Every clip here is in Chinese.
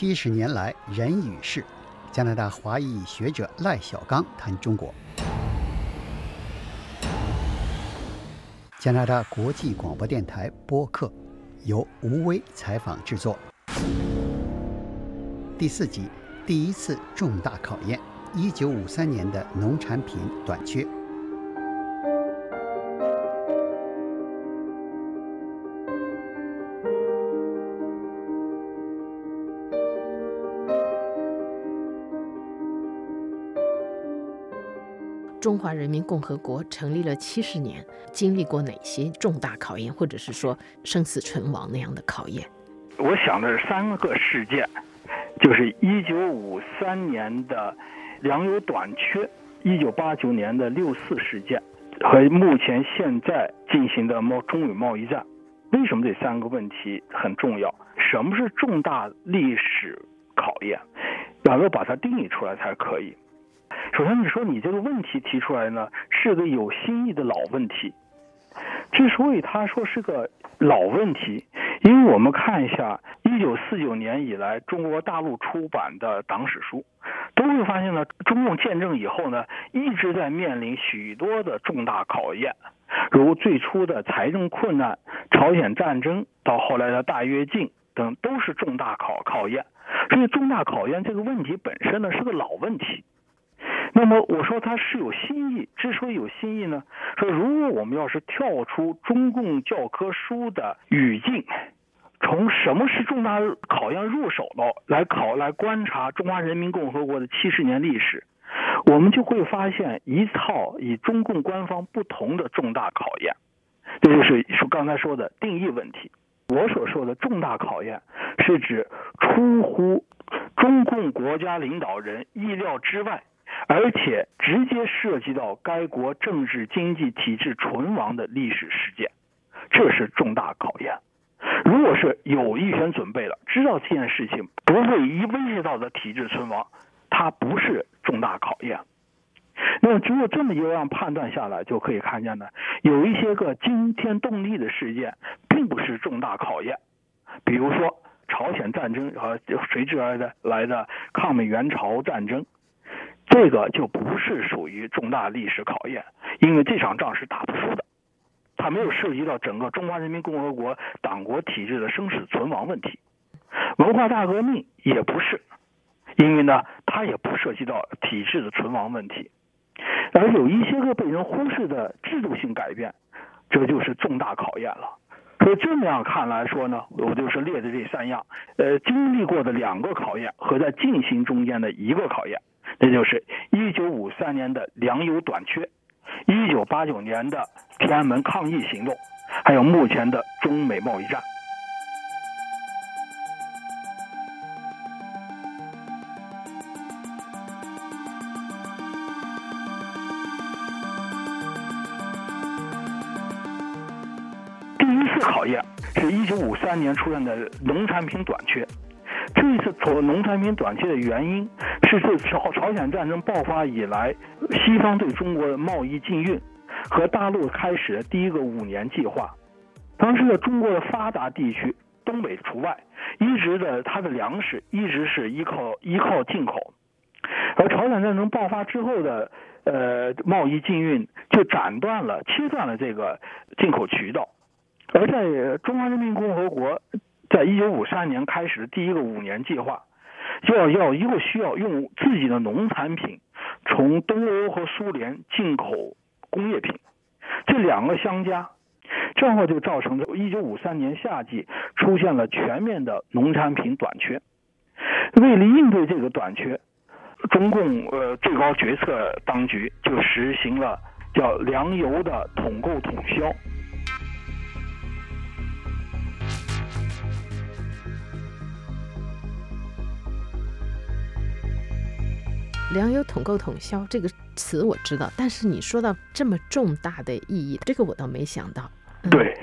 七十年来人与事，加拿大华裔学者赖小刚谈中国。加拿大国际广播电台播客由吴威采访制作。第四集，第一次重大考验：一九五三年的农产品短缺。中华人民共和国成立了七十年，经历过哪些重大考验，或者是说生死存亡那样的考验？我想的是三个事件，就是一九五三年的粮油短缺，一九八九年的六四事件，和目前现在进行的贸中美贸易战。为什么这三个问题很重要？什么是重大历史考验？要要把它定义出来才可以。首先，你说你这个问题提出来呢，是个有新意的老问题。之所以他说是个老问题，因为我们看一下一九四九年以来中国大陆出版的党史书，都会发现呢，中共建政以后呢，一直在面临许多的重大考验，如最初的财政困难、朝鲜战争，到后来的大跃进等，都是重大考考验。所以，重大考验这个问题本身呢，是个老问题。那么我说他是有新意，之所以有新意呢，说如果我们要是跳出中共教科书的语境，从什么是重大考验入手了来考来观察中华人民共和国的七十年历史，我们就会发现一套以中共官方不同的重大考验，这就是说刚才说的定义问题。我所说的重大考验，是指出乎中共国家领导人意料之外。而且直接涉及到该国政治经济体制存亡的历史事件，这是重大考验。如果是有预先准备了，知道这件事情不会一威胁到的体制存亡，它不是重大考验。那么，只有这么一个样判断下来，就可以看见呢，有一些个惊天动地的事件，并不是重大考验。比如说朝鲜战争和随之而的来的抗美援朝战争。这个就不是属于重大历史考验，因为这场仗是打不输的，它没有涉及到整个中华人民共和国党国体制的生死存亡问题。文化大革命也不是，因为呢，它也不涉及到体制的存亡问题。而有一些个被人忽视的制度性改变，这就是重大考验了。所以这么样看来说呢，我就是列的这三样，呃，经历过的两个考验和在进行中间的一个考验。这就是一九五三年的粮油短缺，一九八九年的天安门抗议行动，还有目前的中美贸易战。第一次考验是一九五三年出现的农产品短缺。这一次从农产品短缺的原因，是自朝朝鲜战争爆发以来，西方对中国的贸易禁运和大陆开始的第一个五年计划。当时的中国的发达地区，东北除外，一直的它的粮食一直是依靠依靠进口，而朝鲜战争爆发之后的呃贸易禁运就斩断了切断了这个进口渠道，而在中华人民共和国。在一九五三年开始的第一个五年计划，就要要又需要用自己的农产品从东欧和苏联进口工业品，这两个相加，正好就造成了一九五三年夏季出现了全面的农产品短缺。为了应对这个短缺，中共呃最高决策当局就实行了叫粮油的统购统销。粮油统购统销这个词我知道，但是你说到这么重大的意义，这个我倒没想到。对，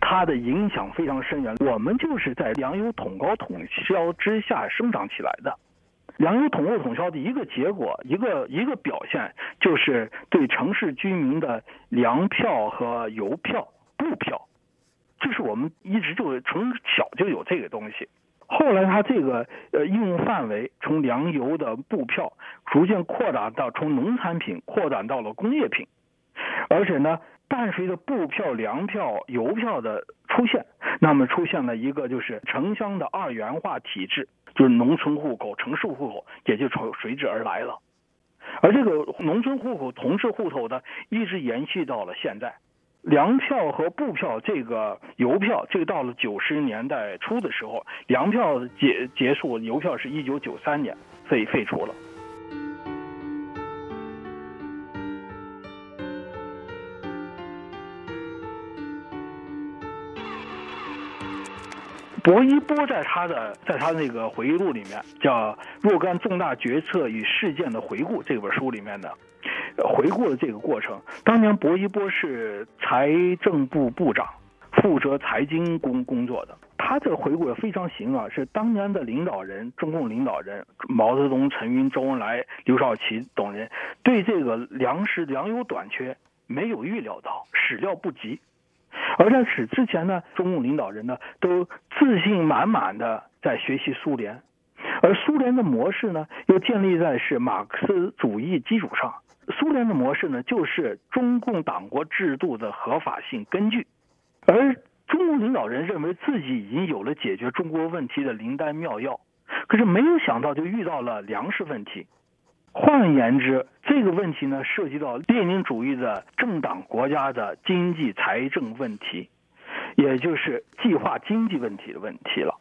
它的影响非常深远。我们就是在粮油统购统销之下生长起来的。粮油统购统销的一个结果，一个一个表现，就是对城市居民的粮票和邮票、布票，这是我们一直就从小就有这个东西。后来它这个呃应用范围从粮油的布票逐渐扩展到从农产品扩展到了工业品，而且呢，伴随着布票、粮票、邮票的出现，那么出现了一个就是城乡的二元化体制，就是农村户口、城市户口也就从随之而来了。而这个农村户口、同市户口呢，一直延续到了现在。粮票和布票，这个邮票，这个到了九十年代初的时候，粮票结结束，邮票是一九九三年废废除了。薄一波在他的在他那个回忆录里面叫《若干重大决策与事件的回顾》这本书里面的。回顾了这个过程，当年薄一波是财政部部长，负责财经工工作的。他这个回顾也非常行啊，是当年的领导人，中共领导人毛泽东、陈云、周恩来、刘少奇等人对这个粮食粮油短缺没有预料到，始料不及。而在此之前呢，中共领导人呢都自信满满的在学习苏联，而苏联的模式呢又建立在是马克思主义基础上。苏联的模式呢，就是中共党国制度的合法性根据，而中共领导人认为自己已经有了解决中国问题的灵丹妙药，可是没有想到就遇到了粮食问题。换言之，这个问题呢，涉及到列宁主义的政党国家的经济财政问题，也就是计划经济问题的问题了。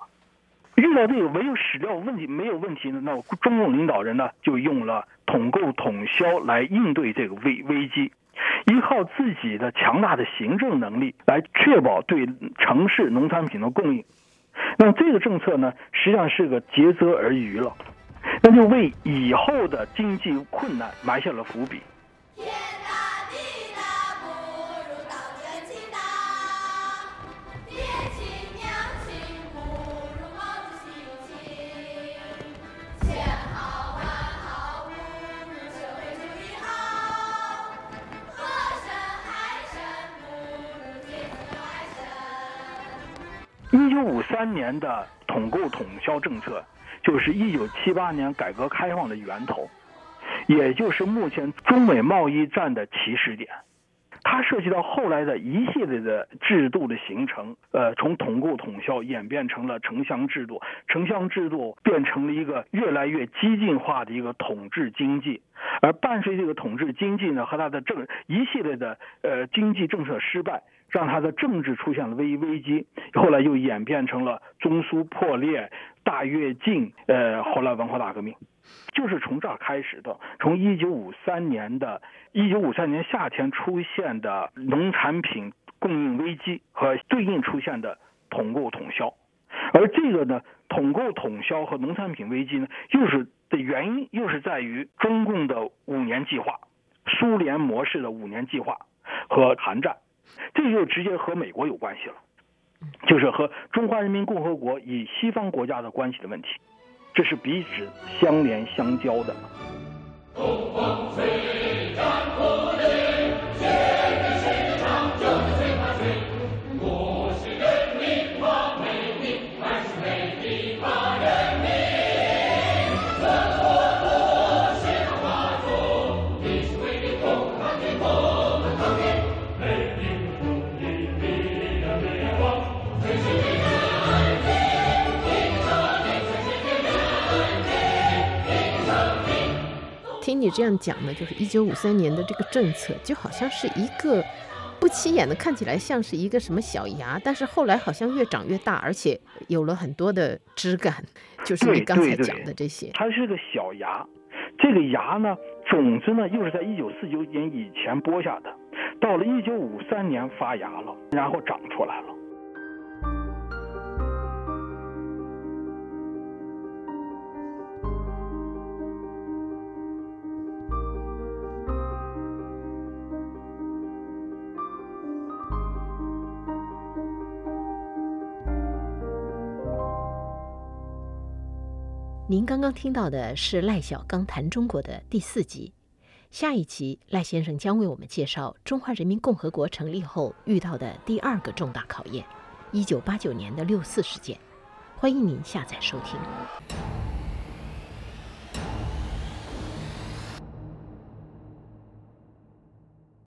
遇到这个没有史料问题没有问题呢，那中共领导人呢就用了统购统销来应对这个危危机，依靠自己的强大的行政能力来确保对城市农产品的供应。那么这个政策呢，实际上是个竭泽而渔了，那就为以后的经济困难埋下了伏笔。一九五三年的统购统销政策，就是一九七八年改革开放的源头，也就是目前中美贸易战的起始点。它涉及到后来的一系列的制度的形成，呃，从统购统销演变成了城乡制度，城乡制度变成了一个越来越激进化的一个统治经济，而伴随这个统治经济呢，和它的政一系列的呃经济政策失败。让他的政治出现了危危机，后来又演变成了中苏破裂、大跃进，呃，后来文化大革命，就是从这儿开始的。从一九五三年的一九五三年夏天出现的农产品供应危机和对应出现的统购统销，而这个呢，统购统销和农产品危机呢，又是的原因又是在于中共的五年计划、苏联模式的五年计划和韩战。这就直接和美国有关系了，就是和中华人民共和国与西方国家的关系的问题，这是彼此相连相交的。你这样讲呢，就是一九五三年的这个政策，就好像是一个不起眼的，看起来像是一个什么小芽，但是后来好像越长越大，而且有了很多的枝干，就是你刚才讲的这些。它是个小芽，这个芽呢，种子呢又是在一九四九年以前播下的，到了一九五三年发芽了，然后长出来了。您刚刚听到的是赖小刚谈中国的第四集，下一集赖先生将为我们介绍中华人民共和国成立后遇到的第二个重大考验——一九八九年的六四事件。欢迎您下载收听。